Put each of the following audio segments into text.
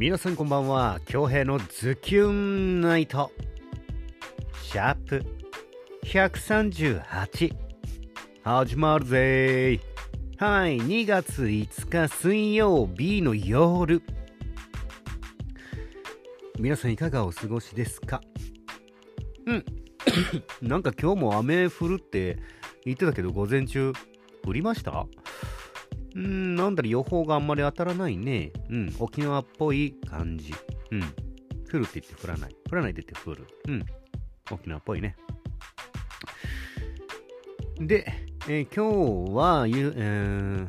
皆さんこんばんは。京平のズキュンナイト。シャープ。138始まるぜはい。2月5日水曜日の夜。皆さんいかがお過ごしですか？うん。なんか今日も雨降るって言ってたけど午前中降りました？うん、なんだろ、予報があんまり当たらないね。うん、沖縄っぽい感じ。うん。降るって言って降らない。降らないって言って降る。うん。沖縄っぽいね。で、えー、今日は、ゆえー、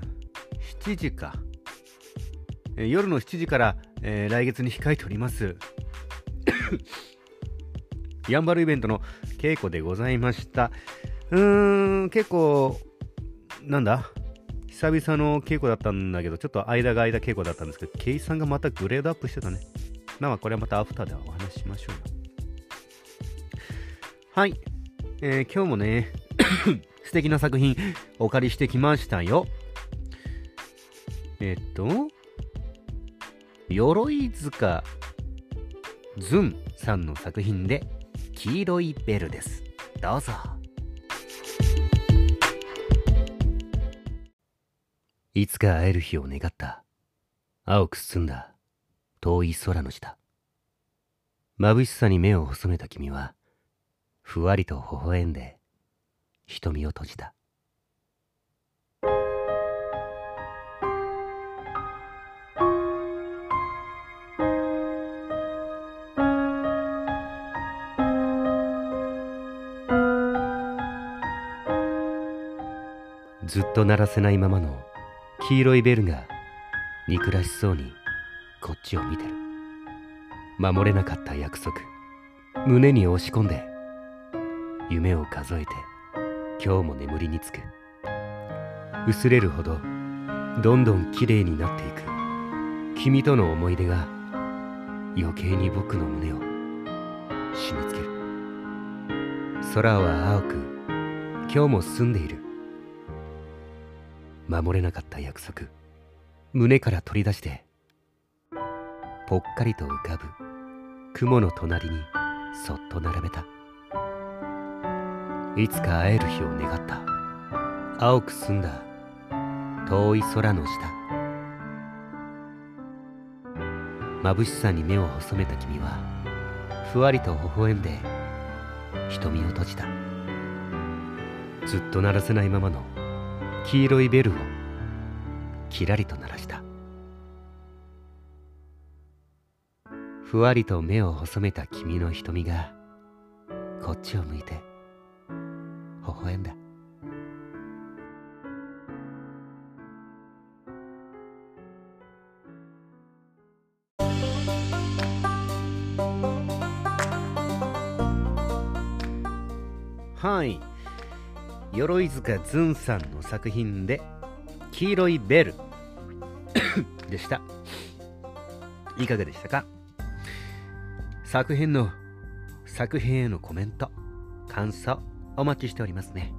7時か。えー、夜の7時から、えー、来月に控えております。やんばるイベントの稽古でございました。うーん、結構、なんだ？久々の稽古だったんだけど、ちょっと間が間稽古だったんですけど、ケイさんがまたグレードアップしてたね。まあこれはまたアフターでお話ししましょうよはい。えー、今日もね、素敵な作品お借りしてきましたよ。えっと、鎧塚ズンさんの作品で、黄色いベルです。どうぞ。いつか会える日を願った。青く澄んだ遠い空の下。眩しさに目を細めた君は、ふわりと微笑んで、瞳を閉じた。ずっと鳴らせないままの黄色いベルが憎らしそうにこっちを見てる。守れなかった約束。胸に押し込んで夢を数えて今日も眠りにつく。薄れるほどどんどん綺麗になっていく。君との思い出が余計に僕の胸を締め付ける。空は青く今日も澄んでいる。守れなかった約束。胸から取り出してぽっかりと浮かぶ雲の隣にそっと並べた。いつか会える日を願った。青く澄んだ遠い空の下。眩しさに目を細めた君はふわりと微笑んで瞳を閉じた。ずっと鳴らせないままの黄色いベルをキラリと鳴らした。ふわりと目を細めた君の瞳がこっちを向いて微笑んだ。はい。鎧塚ずんさんの作品で黄色いベルでした。いかがでしたか？作品の作品へのコメント、感想お待ちしておりますね。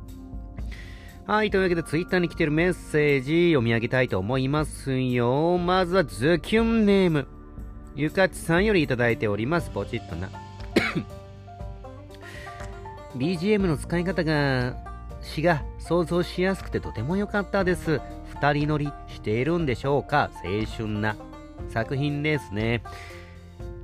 はい、というわけで Twitter に来てるメッセージ読み上げたいと思いますよ。まずはズキュンネーム。ゆかちさんよりいただいております。ポチッとな。BGM の使い方が詩が想像しやすくてとても良かったです。二人乗りしているんでしょうか？青春な作品ですね。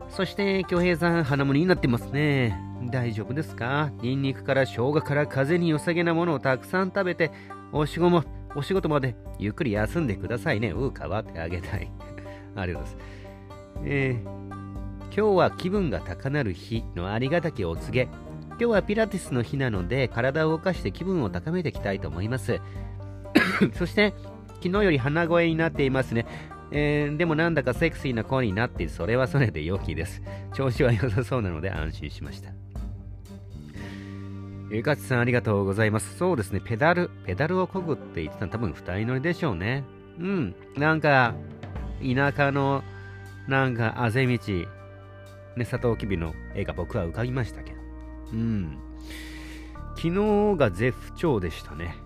そして、京平さん、花盛りになってますね。大丈夫ですか？ニンニクから生姜から風に良さげなものをたくさん食べて、お仕事も、お仕事までゆっくり休んでくださいね。うう、変わってあげたい。ありがとうございます。えー、今日は気分が高鳴る日のありがたきお告げ。今日はピラティスの日なので体を動かして気分を高めていきたいと思います。そして昨日より鼻声になっていますね。えー、でもなんだかセクシーな声になって、それはそれで良きです。調子は良さそうなので安心しました。ゆかちさんありがとうございます。そうですね、ペダル、ペダルをこぐって言ってたの多分二人乗りでしょうね。うん、なんか、田舎の、なんか、あぜ道、ね、サトウキビの絵が僕は浮かびましたけど。うん。昨日が絶不調でしたね。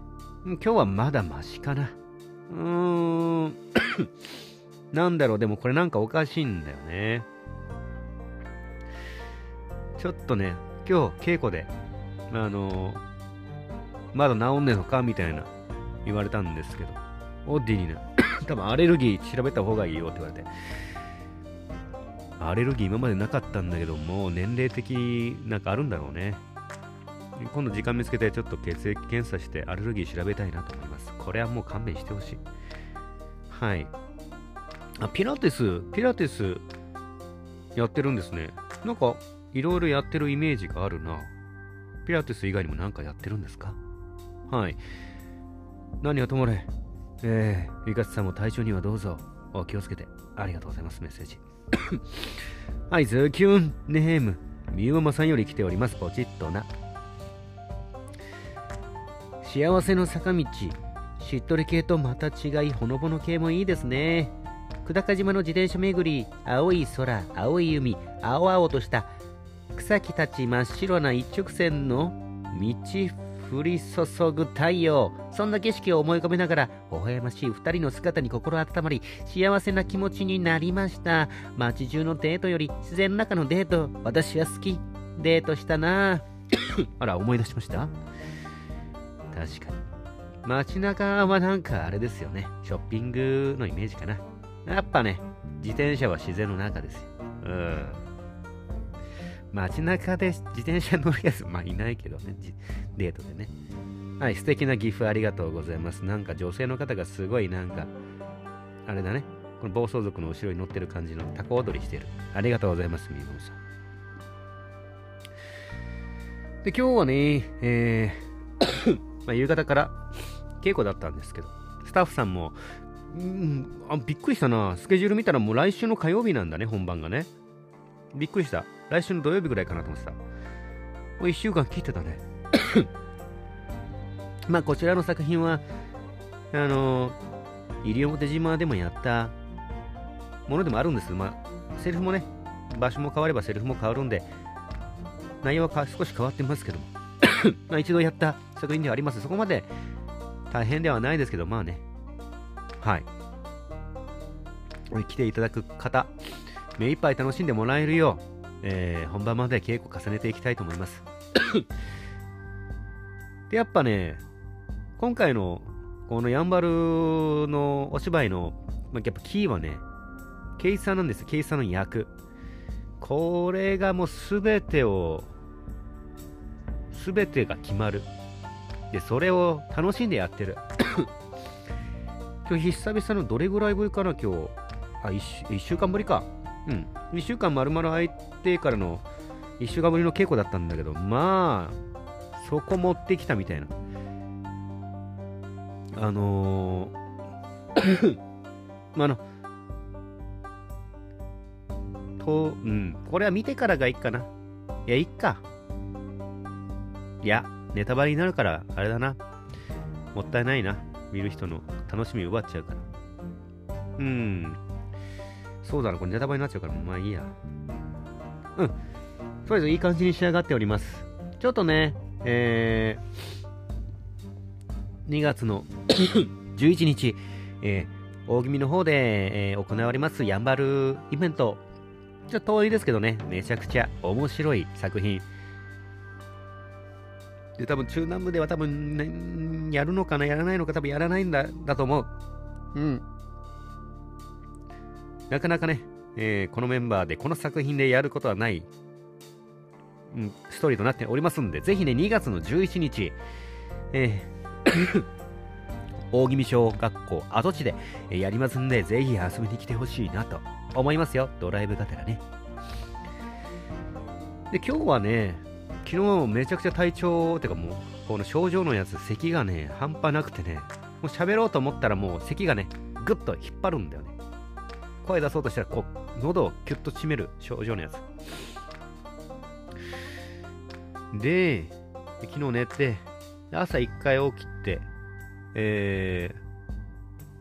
今日はまだマシかな。うーん。なんだろう、でもこれなんかおかしいんだよね。ちょっとね、今日稽古で、あのー、まだ治んねえのかみたいな言われたんですけど、オッディにね、多分アレルギー調べた方がいいよって言われて、アレルギー今までなかったんだけどもう、年齢的なんかあるんだろうね。今度時間見つけてちょっと血液検査してアレルギー調べたいなと思います。これはもう勘弁してほしい。はい。あ、ピラティス、ピラティスやってるんですね。なんか、いろいろやってるイメージがあるな。ピラティス以外にも何かやってるんですか？はい。何はともれ。えー、ゆかさんも体調にはどうぞお気をつけて。ありがとうございます、メッセージ。はい、ズキュンネーム。みゆママさんより来ております。ポチッとな。幸せの坂道。しっとり系とまた違い、ほのぼの系もいいですね。久高島の自転車巡り、青い空、青い海、青々とした。草木たち真っ白な一直線の道降り注ぐ太陽。そんな景色を思い浮かべながら微笑ましい2人の姿に心温まり幸せな気持ちになりました。街中のデートより自然の中のデート。私は好き。デートしたな。あら思い出しました？確かに街中はなんかあれですよねショッピングのイメージかなやっぱね自転車は自然の中ですようん街中で自転車乗るやつ、まあいないけどね、デートでね。はい、素敵なギフありがとうございます。なんか女性の方がすごいなんか、あれだね、この暴走族の後ろに乗ってる感じのタコ踊りしてる。ありがとうございます、みーもさん。で、今日はね、えーまあ、夕方から稽古だったんですけど、スタッフさんも、うんあ、びっくりしたな。スケジュール見たらもう来週の火曜日なんだね、本番がね。びっくりした。来週の土曜日ぐらいかなと思ってた。もう1週間切ってたね。まあ、こちらの作品は、あのー、西表島でもやったものでもあるんですまあ、セリフもね、場所も変わればセリフも変わるんで、内容は少し変わってますけども、まあ一度やった作品ではあります。そこまで大変ではないですけど、まあね、はい。来ていただく方、目いっぱい楽しんでもらえるよう、えー、本番まで稽古重ねていきたいと思います。で、やっぱね、今回のこのやんばるのお芝居の、ま、やっぱキーはね、ケイさんなんですケイさんの役。これがもうすべてを、すべてが決まる。で、それを楽しんでやってる。今日久々のどれぐらいぶりかな、今日。あ、1, 週間ぶりか。うん。1週間丸々空いてからの1週間ぶりの稽古だったんだけど、まあ、そこ持ってきたみたいな。あのー まあ、あの、と、うん、これは見てからがいいかな。いや、いっか。いや、ネタバレになるから、あれだな。もったいないな。見る人の楽しみ奪っちゃうから。うん。そうだな、これネタバレになっちゃうから、まあいいや。うん。とりあえずいい感じに仕上がっております。ちょっとね、えー、2月の 11日、えー、大気味の方で、えー、行われますやんばるイベント。ちょっと遠いですけどね、めちゃくちゃ面白い作品。で、多分中南部では多分、ね、やるのかな、やらないのか、多分やらないんだ、だと思う。うん。なかなかね、えー、このメンバーでこの作品でやることはない、うん、ストーリーとなっておりますんで、ぜひね、2月の11日、えー 大宜味小学校跡地でやりますんで、ぜひ遊びに来てほしいなと思いますよ。ドライブがてらね。で、今日はね、昨日めちゃくちゃ体調、てかもう、この症状のやつ、咳がね、半端なくてね、もう喋ろうと思ったらもう咳がね、ぐっと引っ張るんだよね。声出そうとしたらこう喉をキュッと締める症状のやつで昨日寝て朝一回起きてえ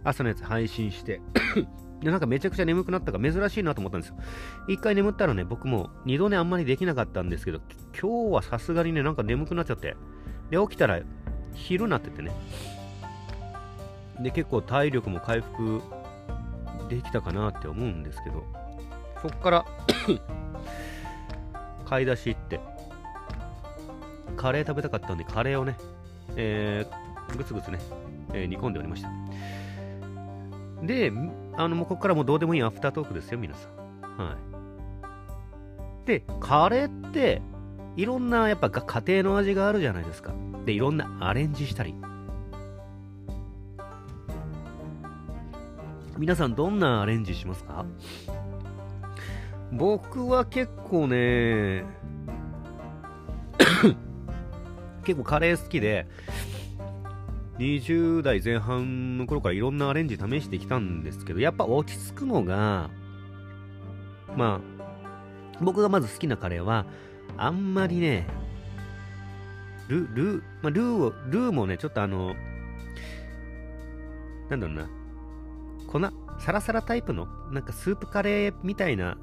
ー、朝のやつ配信してでなんかめちゃくちゃ眠くなったか珍しいなと思ったんですよ。一回眠ったらね僕も二度寝あんまりできなかったんですけど今日はさすがにねなんか眠くなっちゃって。で起きたら昼になっててね。で結構体力も回復できたかなって思うんですけど、そっから 買い出し行って、カレー食べたかったんで、カレーをね、えー、ぐつぐつね、えー、煮込んでおりました。で、あの、もうここからもうどうでもいいアフタートークですよ、皆さん。はい。で、カレーって、いろんなやっぱ家庭の味があるじゃないですか。で、いろんなアレンジしたり。皆さんどんなアレンジしますか？僕は結構ね、結構カレー好きで、20代前半の頃からいろんなアレンジ試してきたんですけど、やっぱ落ち着くのが、まあ、僕がまず好きなカレーは、あんまりね、ル、ル、まあ、ルーを、ルーもね、ちょっとあの、なんだろうな、粉、サラサラタイプの、なんかスープカレーみたいな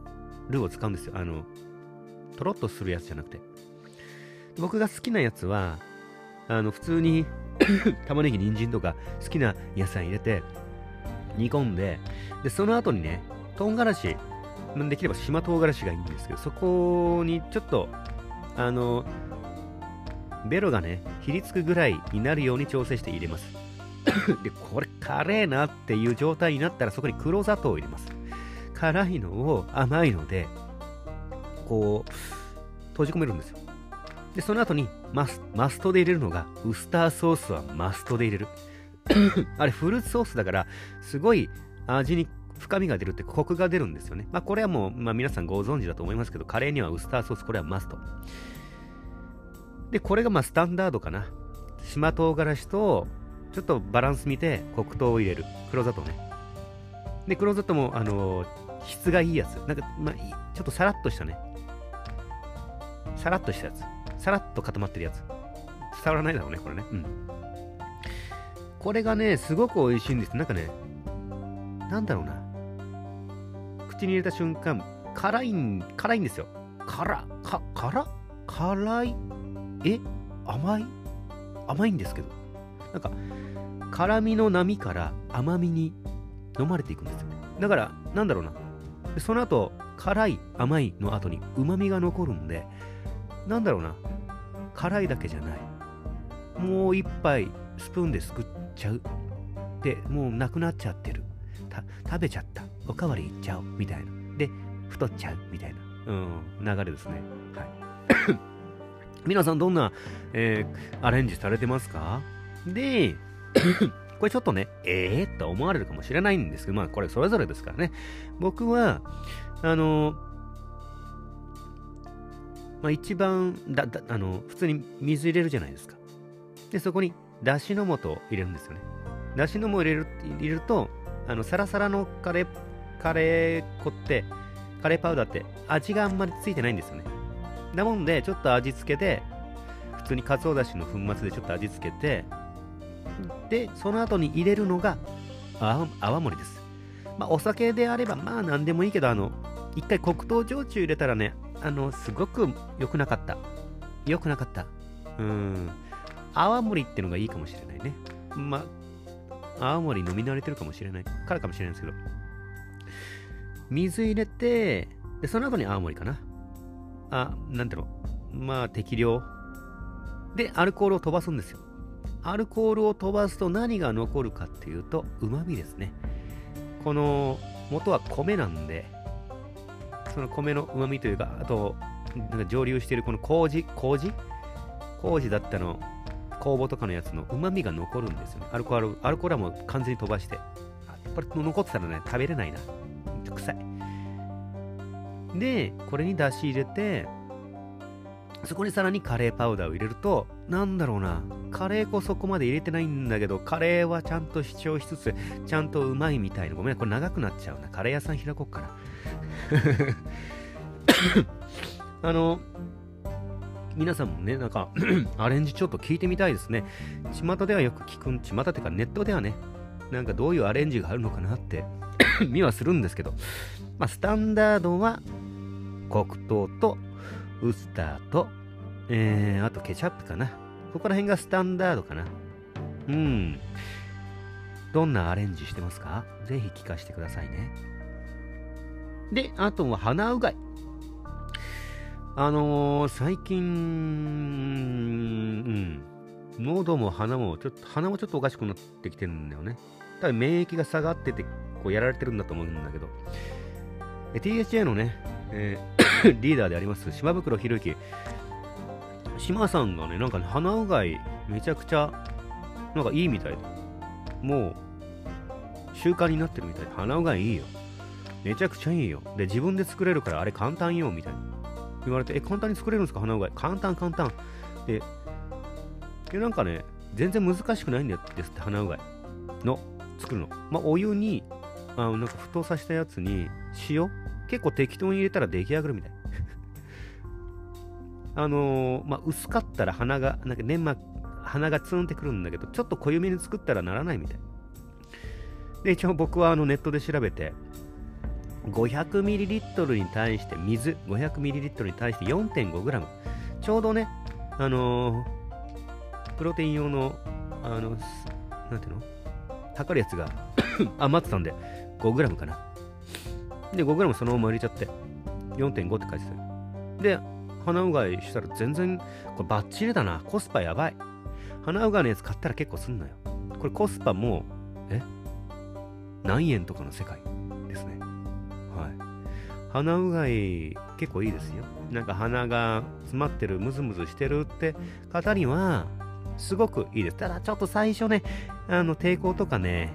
ルーを使うんですよ。あの、とろっとするやつじゃなくて。僕が好きなやつは、あの、普通に 玉ねぎ、人参とか好きな野菜入れて、煮込んで、で、その後にね、唐辛子、できれば島唐辛子がいいんですけど、そこにちょっと、あの、ベロがね、ひりつくぐらいになるように調整して入れます。で、これ辛いなっていう状態になったらそこに黒砂糖を入れます。辛いのを甘いので、こう、閉じ込めるんですよ。で、その後にマスマストで入れるのが、ウスターソースはマストで入れる。あれ、フルーツソースだから、すごい味に深みが出るってコクが出るんですよね。まあ、これはもう、まあ、皆さんご存知だと思いますけど、カレーにはウスターソース、これはマスト。で、これがまあスタンダードかな。島唐辛子と、ちょっとバランス見て黒糖を入れる。黒砂糖ね。で、黒砂糖も、あのー、質がいいやつ。なんか、まあ、ちょっとさらっとしたね。さらっとしたやつ。さらっと固まってるやつ。伝わらないだろうね、これね。うん。これがね、すごく美味しいんです。なんかね、なんだろうな。口に入れた瞬間、辛いん、辛いんですよ。辛、か、辛辛い？え？甘い？甘いんですけど。なんか、辛みの波から甘みに飲まれていくんですよ。だから、なんだろうな。その後、辛い、甘いの後に旨味が残るんで、なんだろうな。辛いだけじゃない。もう一杯スプーンですくっちゃう。で、もうなくなっちゃってる。食べちゃった。おかわりいっちゃおう。みたいな。で、太っちゃう。みたいな、うん、流れですね。はい。皆さんどんな、えー、アレンジされてますか？で、これちょっとね、ええー、と思われるかもしれないんですけど、まあこれそれぞれですからね。僕は、あのまあ、一番だだあの普通に水入れるじゃないですか。で、そこにだしの素を入れるんですよね。だしの素を入れる入れると、あのサラサラのカレー、カレー粉って、カレーパウダーって味があんまりついてないんですよね。なもんで、ちょっと味付けで、普通にかつおだしの粉末でちょっと味付けて、で、その後に入れるのが泡盛です。まあ、お酒であれば、まあ何でもいいけど、あの、一回黒糖焼酎入れたらね、あの、すごく良くなかった。良くなかった。うん。泡盛ってのがいいかもしれないね。まあ、泡盛飲み慣れてるかもしれない。からかもしれないですけど。水入れて、で、その後に泡盛かな。あ、なんだろう。まあ、適量。で、アルコールを飛ばすんですよ。アルコールを飛ばすと何が残るかっていうと、旨味ですね。この、元は米なんで、その米の旨味というか、あと、なんか蒸留しているこの麹、麹？麹だったの、酵母とかのやつの旨味が残るんですよね。アルコール、アルコールはもう完全に飛ばして。これ残ってたらね、食べれないな。臭い。で、これに出し入れて、そこにさらにカレーパウダーを入れると、なんだろうな、カレー粉そこまで入れてないんだけど、カレーはちゃんと主張しつつ、ちゃんとうまいみたいな。ごめん、これ長くなっちゃうな。カレー屋さん開こうかな。あの、皆さんもね、なんか アレンジちょっと聞いてみたいですね。巷ではよく聞く、巷っていうかネットではね、なんかどういうアレンジがあるのかなって 見はするんですけど、まあ、スタンダードは黒糖とウスターと、えー、あとケチャップかな。ここら辺がスタンダードかな。うん。どんなアレンジしてますか？ぜひ聞かせてくださいね。で、あとは鼻うがい。あのー、最近、うん、喉も鼻も、ちょっと、鼻もちょっとおかしくなってきてるんだよね。多分免疫が下がってて、こうやられてるんだと思うんだけど。THA のね、えー リーダーであります、島袋博之。島さんがね、なんかね、鼻うがいめちゃくちゃ、なんかいいみたいで。もう、習慣になってるみたいで、鼻うがいいいよ。めちゃくちゃいいよ。で、自分で作れるからあれ簡単よ、みたいな。言われて、え、簡単に作れるんですか？鼻うがい。簡単、簡単。で、でなんかね、全然難しくないんですって、鼻うがいの作るの。まあ、お湯に、あの、なんか沸騰させたやつに、塩？結構適当に入れたら出来上がるみたい。あのー、まあ、薄かったら鼻が、なんか粘膜、鼻がツンってくるんだけど、ちょっと濃ゆめに作ったらならないみたい。で、一応僕はあのネットで調べて、500ml に対して水 500ml に対して 4.5g ちょうどねあのー、プロテイン用のあのなんていうの？測るやつが 余ってたんで 5g かな。で 5g そのまま入れちゃって4.5って書いてた。で鼻うがいしたら全然これバッチリだな。コスパやばい。鼻うがいのやつ買ったら結構すんのよ。これコスパもうえ？何円とかの世界。鼻うがい結構いいですよ。なんか鼻が詰まってる、ムズムズしてるって方には、すごくいいです。ただちょっと最初ね、あの抵抗とかね、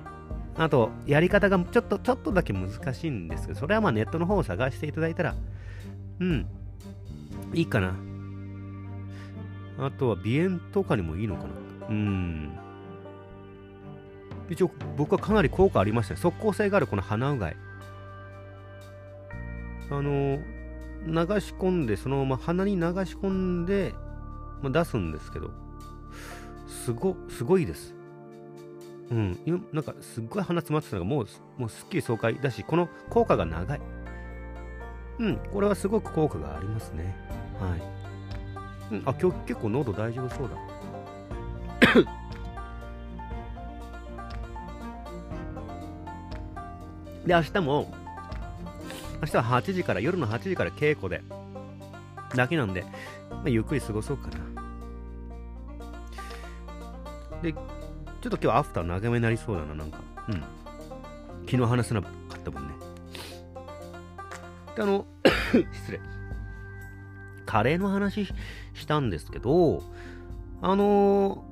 あとやり方がちょっと、ちょっとだけ難しいんですけど、それはまあネットの方を探していただいたら、うん、いいかな。あとは鼻炎とかにもいいのかな。うん。一応僕はかなり効果ありましたね。即効性があるこの鼻うがい。あの流し込んでそのまま鼻に流し込んで、まあ、出すんですけどすごすごいです。うん。なんかすっごい鼻詰まってたのがもうもうすっきり爽快だしこの効果が長い。うん。これはすごく効果がありますね。はい、うん、あ今日結構喉大丈夫そうだ。で明日も明日は8時から、夜の8時から稽古で、だけなんで、まあ、ゆっくり過ごそうかな。で、ちょっと今日アフター長めになりそうだな、なんか。うん。昨日話せなかったもんね。で、あの、失礼。カレーの話したんですけど、あの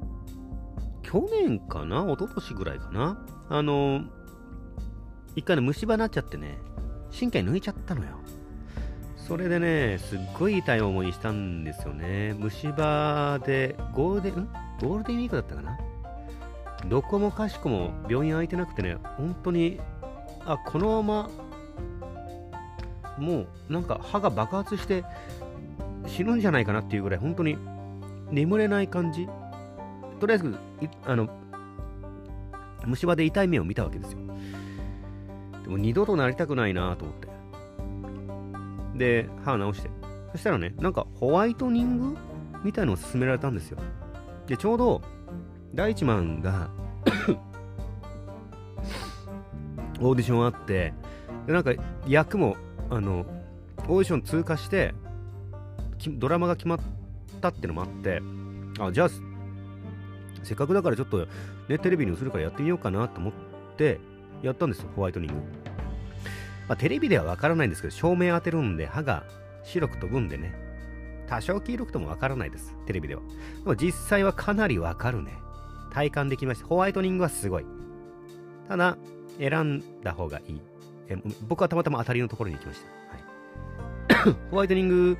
ー、去年かな？一昨年ぐらいかな？あのー、一回ね、虫歯になっちゃってね、神経抜いちゃったのよ。それでね、すっごい痛い思いしたんですよね。虫歯で、ゴールデン、ん？ゴールデンウィークだったかな？どこもかしこも病院空いてなくてね、本当に、あ、このまま、もうなんか歯が爆発して死ぬんじゃないかなっていうぐらい、本当に眠れない感じ。とりあえず、あの、虫歯で痛い目を見たわけですよ。もう二度となりたくないなと思って。で、歯直して。そしたらね、なんかホワイトニングみたいのを勧められたんですよ。で、ちょうど、第一マンが オーディションあって、でなんか役も、あの、オーディション通過して、ドラマが決まったってのもあって、あ、じゃあ、せっかくだからちょっとね、テレビに映るからやってみようかなと思って、やったんですよ、ホワイトニング。まあ、テレビではわからないんですけど、照明当てるんで歯が白く飛ぶんでね。多少黄色くてもわからないです、テレビでは。でも実際はかなりわかるね。体感できました。ホワイトニングはすごい。ただ、選んだ方がいい。え僕はたまたま当たりのところに行きました。はい、ホワイトニング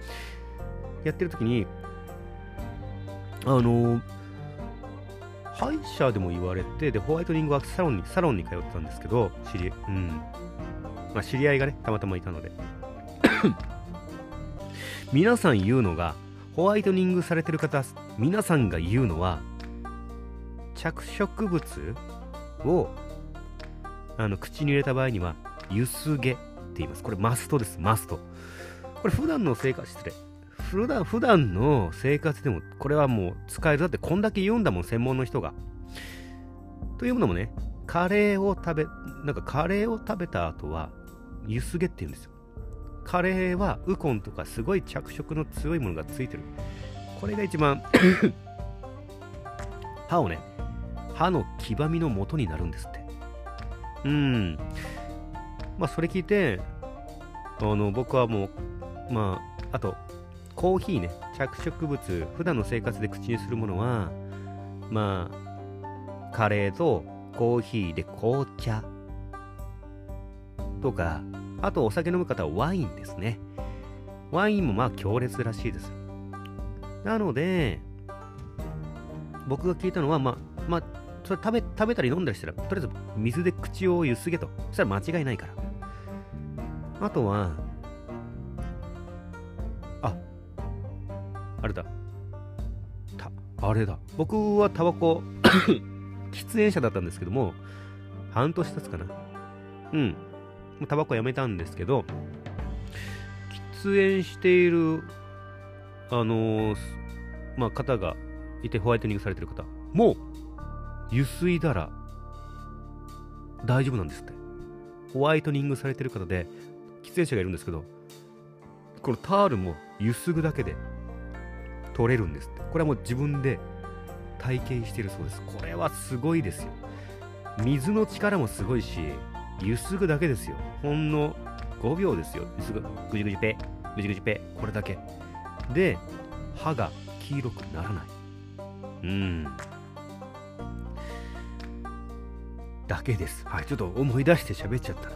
やってる時に、あのー歯医者でも言われて、で、ホワイトニングはサロンに、サロンに通ってたんですけど、知り、うん。まあ、知り合いがね、たまたまいたので。皆さん言うのが、ホワイトニングされてる方、皆さんが言うのは、着色物を、あの、口に入れた場合には、ゆすげって言います。これマストです、マスト。これ普段の生活、失礼。普段、普段の生活でも、これはもう使える。だってこんだけ言うんだもん、専門の人が。というのもね、カレーを食べ、なんかカレーを食べた後は、ゆすげって言うんですよ。カレーはウコンとかすごい着色の強いものがついてる。これが一番 歯をね、歯の黄ばみの元になるんですって。うん。まあ、それ聞いて、あの、僕はもう、まあ、あと、コーヒーね、着色物、普段の生活で口にするものは、まあ、カレーとコーヒーで紅茶とか、あとお酒飲む方はワインですね。ワインもまあ強烈らしいです。なので、僕が聞いたのは、まあ、まあ、それ食べ、食べたり飲んだりしたら、とりあえず水で口をゆすげと。そしたら間違いないから。あとは、あ、あれだ。た、あれだ。僕はタバコ、喫煙者だったんですけども、半年経つかな。うん。タバコやめたんですけど、喫煙している、あのー、まあ、方がいてホワイトニングされてる方、もう、ゆすいだら大丈夫なんですって。ホワイトニングされてる方で、喫煙者がいるんですけど、このタールもゆすぐだけで取れるんですって。これはもう自分で体験してるそうです。これはすごいですよ。水の力もすごいし、ゆすぐだけですよ。ほんの5秒ですよ。ゆすぐ、ぐじぐじペ、ぐじぐじペ、これだけ。で、歯が黄色くならない。うん。だけです。はい、ちょっと思い出して喋っちゃった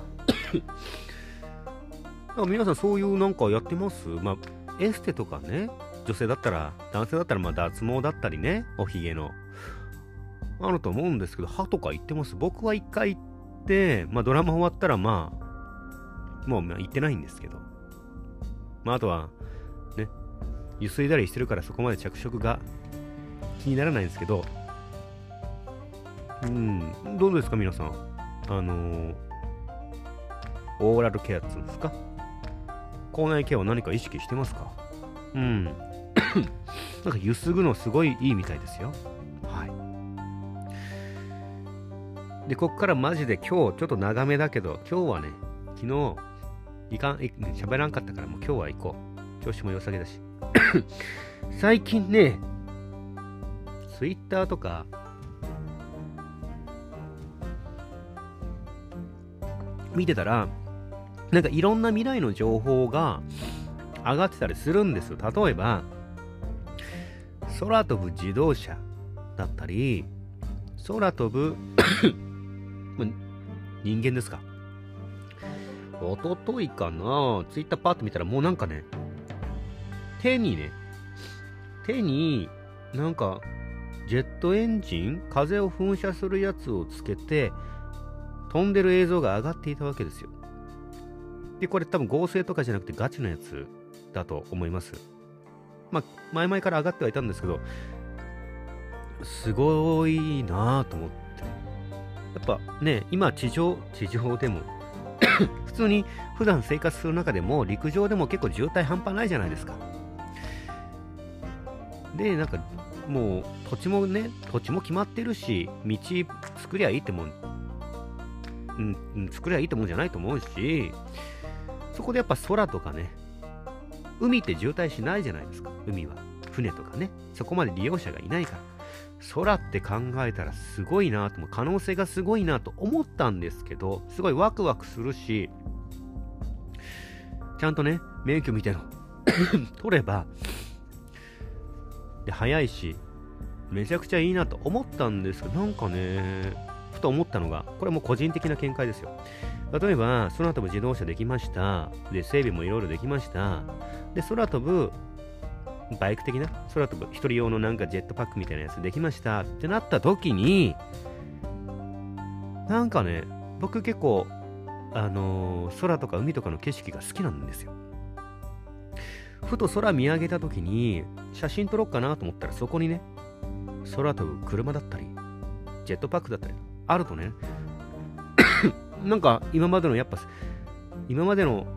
な。皆さんそういうなんかやってます？まあ、エステとかね、女性だったら、男性だったらまあ脱毛だったりね、おひげの。あると思うんですけど、歯とか行ってます？僕は一回行って、まあドラマ終わったらまあ、もう行ってないんですけど。まああとは、ね、ゆすいだりしてるからそこまで着色が気にならないんですけど、うん、どうですか皆さん？あのー、オーラルケアっつうんですか？口内ケアは何か意識してますか？うん。なんかゆすぐのすごいいいみたいですよ。で、こっからマジで今日ちょっと長めだけど、今日はね、昨日、いかん、喋らんかったからもう今日は行こう。調子も良さげだし。最近ね、ツイッターとか、見てたら、なんかいろんな未来の情報が上がってたりするんですよ。例えば、空飛ぶ自動車だったり、空飛ぶ人間ですか？おとといかな、ツイッターパッと見たらもうなんかね、手にね、手になんかジェットエンジン風を噴射するやつをつけて飛んでる映像が上がっていたわけですよ。で、これ多分合成とかじゃなくてガチのやつだと思います。まあ、前々から上がってはいたんですけど、すごいなぁと思って。やっぱね、今地上、地上でも 普通に普段生活する中でも陸上でも結構渋滞半端ないじゃないですか。で、なんかもう土地もね、土地も決まってるし、道作りゃいいってもん、うん、作りゃいいってもんじゃないと思うし、そこでやっぱ空とかね、海って渋滞しないじゃないですか、海は。船とかね、そこまで利用者がいないから。空って考えたらすごいなと思う。可能性がすごいなと思ったんですけど、すごいワクワクするし、ちゃんとね、免許みたいの 取れば、で、早いし、めちゃくちゃいいなと思ったんですけど、なんかね、ふと思ったのが、これも個人的な見解ですよ。例えば、空飛ぶ自動車できました。で、整備もいろいろできました。で、空飛ぶバイク的な？空飛ぶ一人用のなんかジェットパックみたいなやつできましたってなった時に、なんかね、僕結構、あのー、空とか海とかの景色が好きなんですよ。ふと空見上げた時に写真撮ろうかなと思ったらそこにね空飛ぶ車だったりジェットパックだったりあるとね なんか今までのやっぱ今までの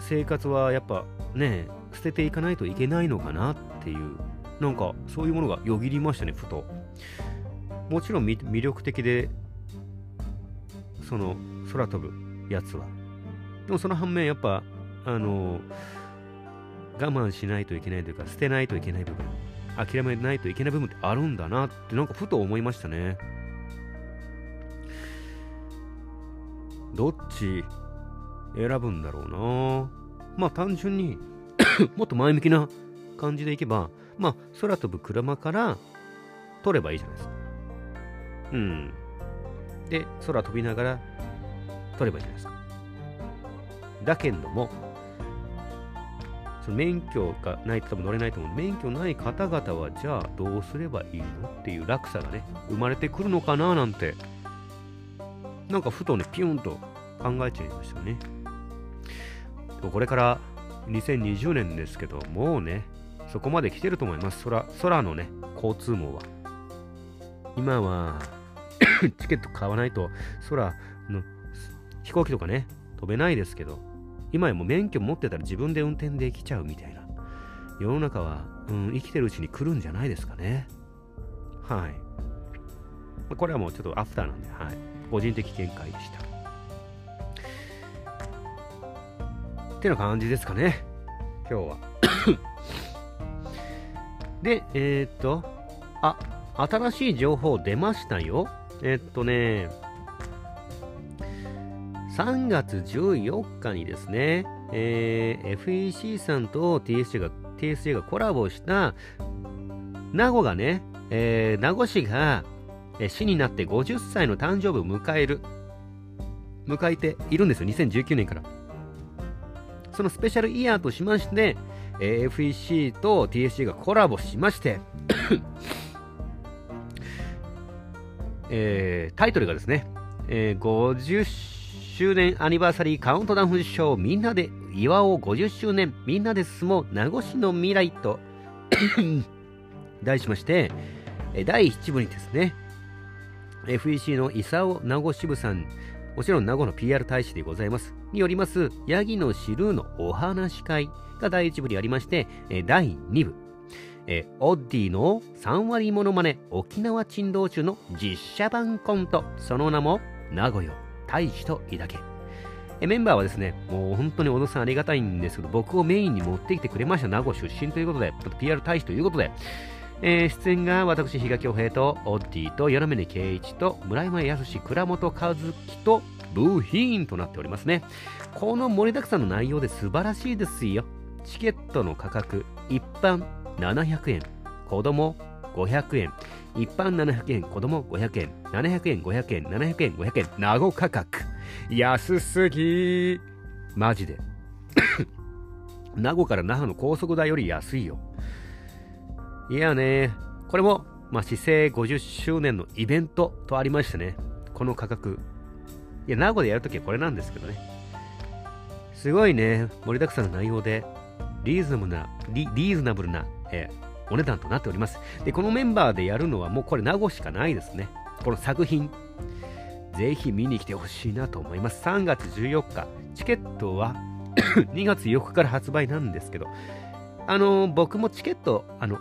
生活はやっぱね捨てていかないといけないのかなっていうなんかそういうものがよぎりましたねふともちろん魅力的でその空飛ぶやつは。でもその反面、やっぱ、あの、我慢しないといけないというか、捨てないといけない部分、諦めないといけない部分ってあるんだなって、なんかふと思いましたね。どっち選ぶんだろうな。まあ単純に もっと前向きな感じでいけば、まあ空飛ぶ車から撮ればいいじゃないですか。うん。で、空飛びながら撮ればいいじゃないですか。だけども、その免許がないと多分乗れないと思う。免許ない方々はじゃあどうすればいいのっていう落差がね、生まれてくるのかななんて、なんかふとね、ピュンと考えちゃいましたね。これから2020年ですけど、もうね、そこまで来てると思います。空空のね、交通網は。今は チケット買わないと空の飛行機とかね、飛べないですけど、今やもう免許持ってたら自分で運転できちゃうみたいな。世の中は、うん、生きてるうちに来るんじゃないですかね。はい。これはもうちょっとアフターなんで、はい。個人的見解でした。ってな感じですかね。今日は。で、えー、っと、あ、新しい情報出ましたよ。えっとね、3月14日にですね、えー、FEC さんと TSJ が TSJ がコラボした名護がね、えー、名護市が市になって50歳の誕生日を迎える迎えているんですよ2019年からそのスペシャルイヤーとしまして、えー、FEC と TSG がコラボしまして えー、タイトルがですね、えー、50周年アニバーサリーカウントダウンショーみんなで岩尾50周年みんなで進もう名護市の未来と 題しまして第1部にですね FEC の功名護支部さんもちろん名護の PR 大使でございます。によりますヤギのシルーのお話会が第1部にありまして第2部。えオッディの3割モノマネ沖縄珍道中の実写版コント。その名も名古屋大使と伊け。メンバーはですねもう本当に小野さんありがたいんですけど僕をメインに持ってきてくれました名護出身ということで PR 大使ということでえー、出演が私、比嘉恭平と、オッディと、柳目圭一と、村山康倉本和樹と、ブーヒーンとなっておりますね。この盛りだくさんの内容で素晴らしいですよ。チケットの価格、一般700円、子供500円、一般700円、子供500円、700円、500円、700円、500円、名護価格。安すぎマジで。名護から那覇の高速代より安いよ。いやね、これも、まあ、市政50周年のイベントとありましてね、この価格。いや、名護でやるときはこれなんですけどね。すごいね、盛りだくさんの内容で、リーズナブルな、リリーズナブルな、えー、お値段となっております。で、このメンバーでやるのはもうこれ名護しかないですね。この作品。ぜひ見に来てほしいなと思います。3月14日。チケットは 2月4日から発売なんですけど、あのー、僕もチケット、あの、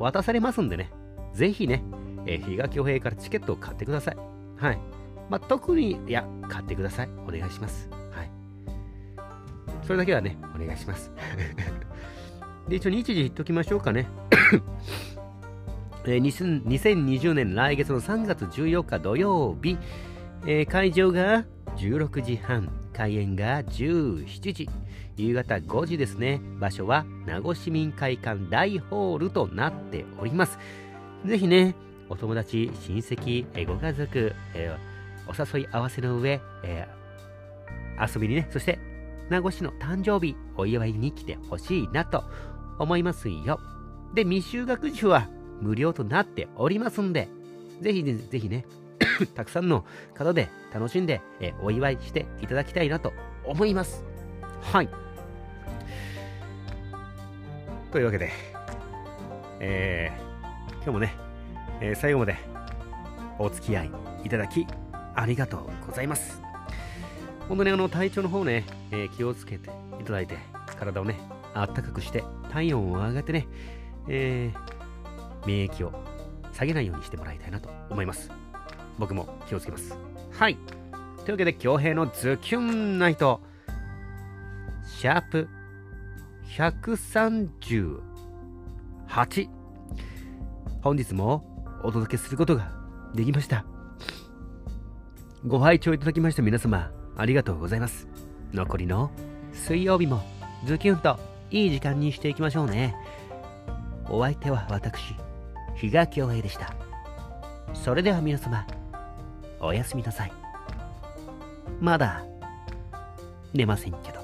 渡されますんでね、ぜひね、えー、比嘉恭平からチケットを買ってください。はい。まあ、特に、いや、買ってください。お願いします。はい。それだけはね、お願いします。で、一応日時言っときましょうかね。えー、2020年来月の3月14日土曜日、えー、会場が16時半、開演が17時。夕方5時ですね。場所は名護市民会館大ホールとなっております。ぜひね、お友達、親戚、ご家族、えー、お誘い合わせの上、えー、遊びにね、そして名護市の誕生日お祝いに来てほしいなと思いますよ。で、未就学児は無料となっておりますんで、ぜひね、ぜひね、たくさんの方で楽しんで、えお祝いしていただきたいなと思います。はい。というわけで、えー、今日もね、えー、最後までお付き合いいただきありがとうございます。本当にあの体調の方ね、えー、気をつけていただいて、体をね、あったかくして、体温を上げてね、えー、免疫を下げないようにしてもらいたいなと思います。僕も気をつけます。はい。というわけで、京平のズキュンナイト、シャープ138。本日もお届けすることができました。ご拝聴いただきました皆様、ありがとうございます。残りの水曜日もズキュンといい時間にしていきましょうね。お相手は私、比嘉恭平でした。それでは皆様、おやすみなさい。まだ寝ませんけど。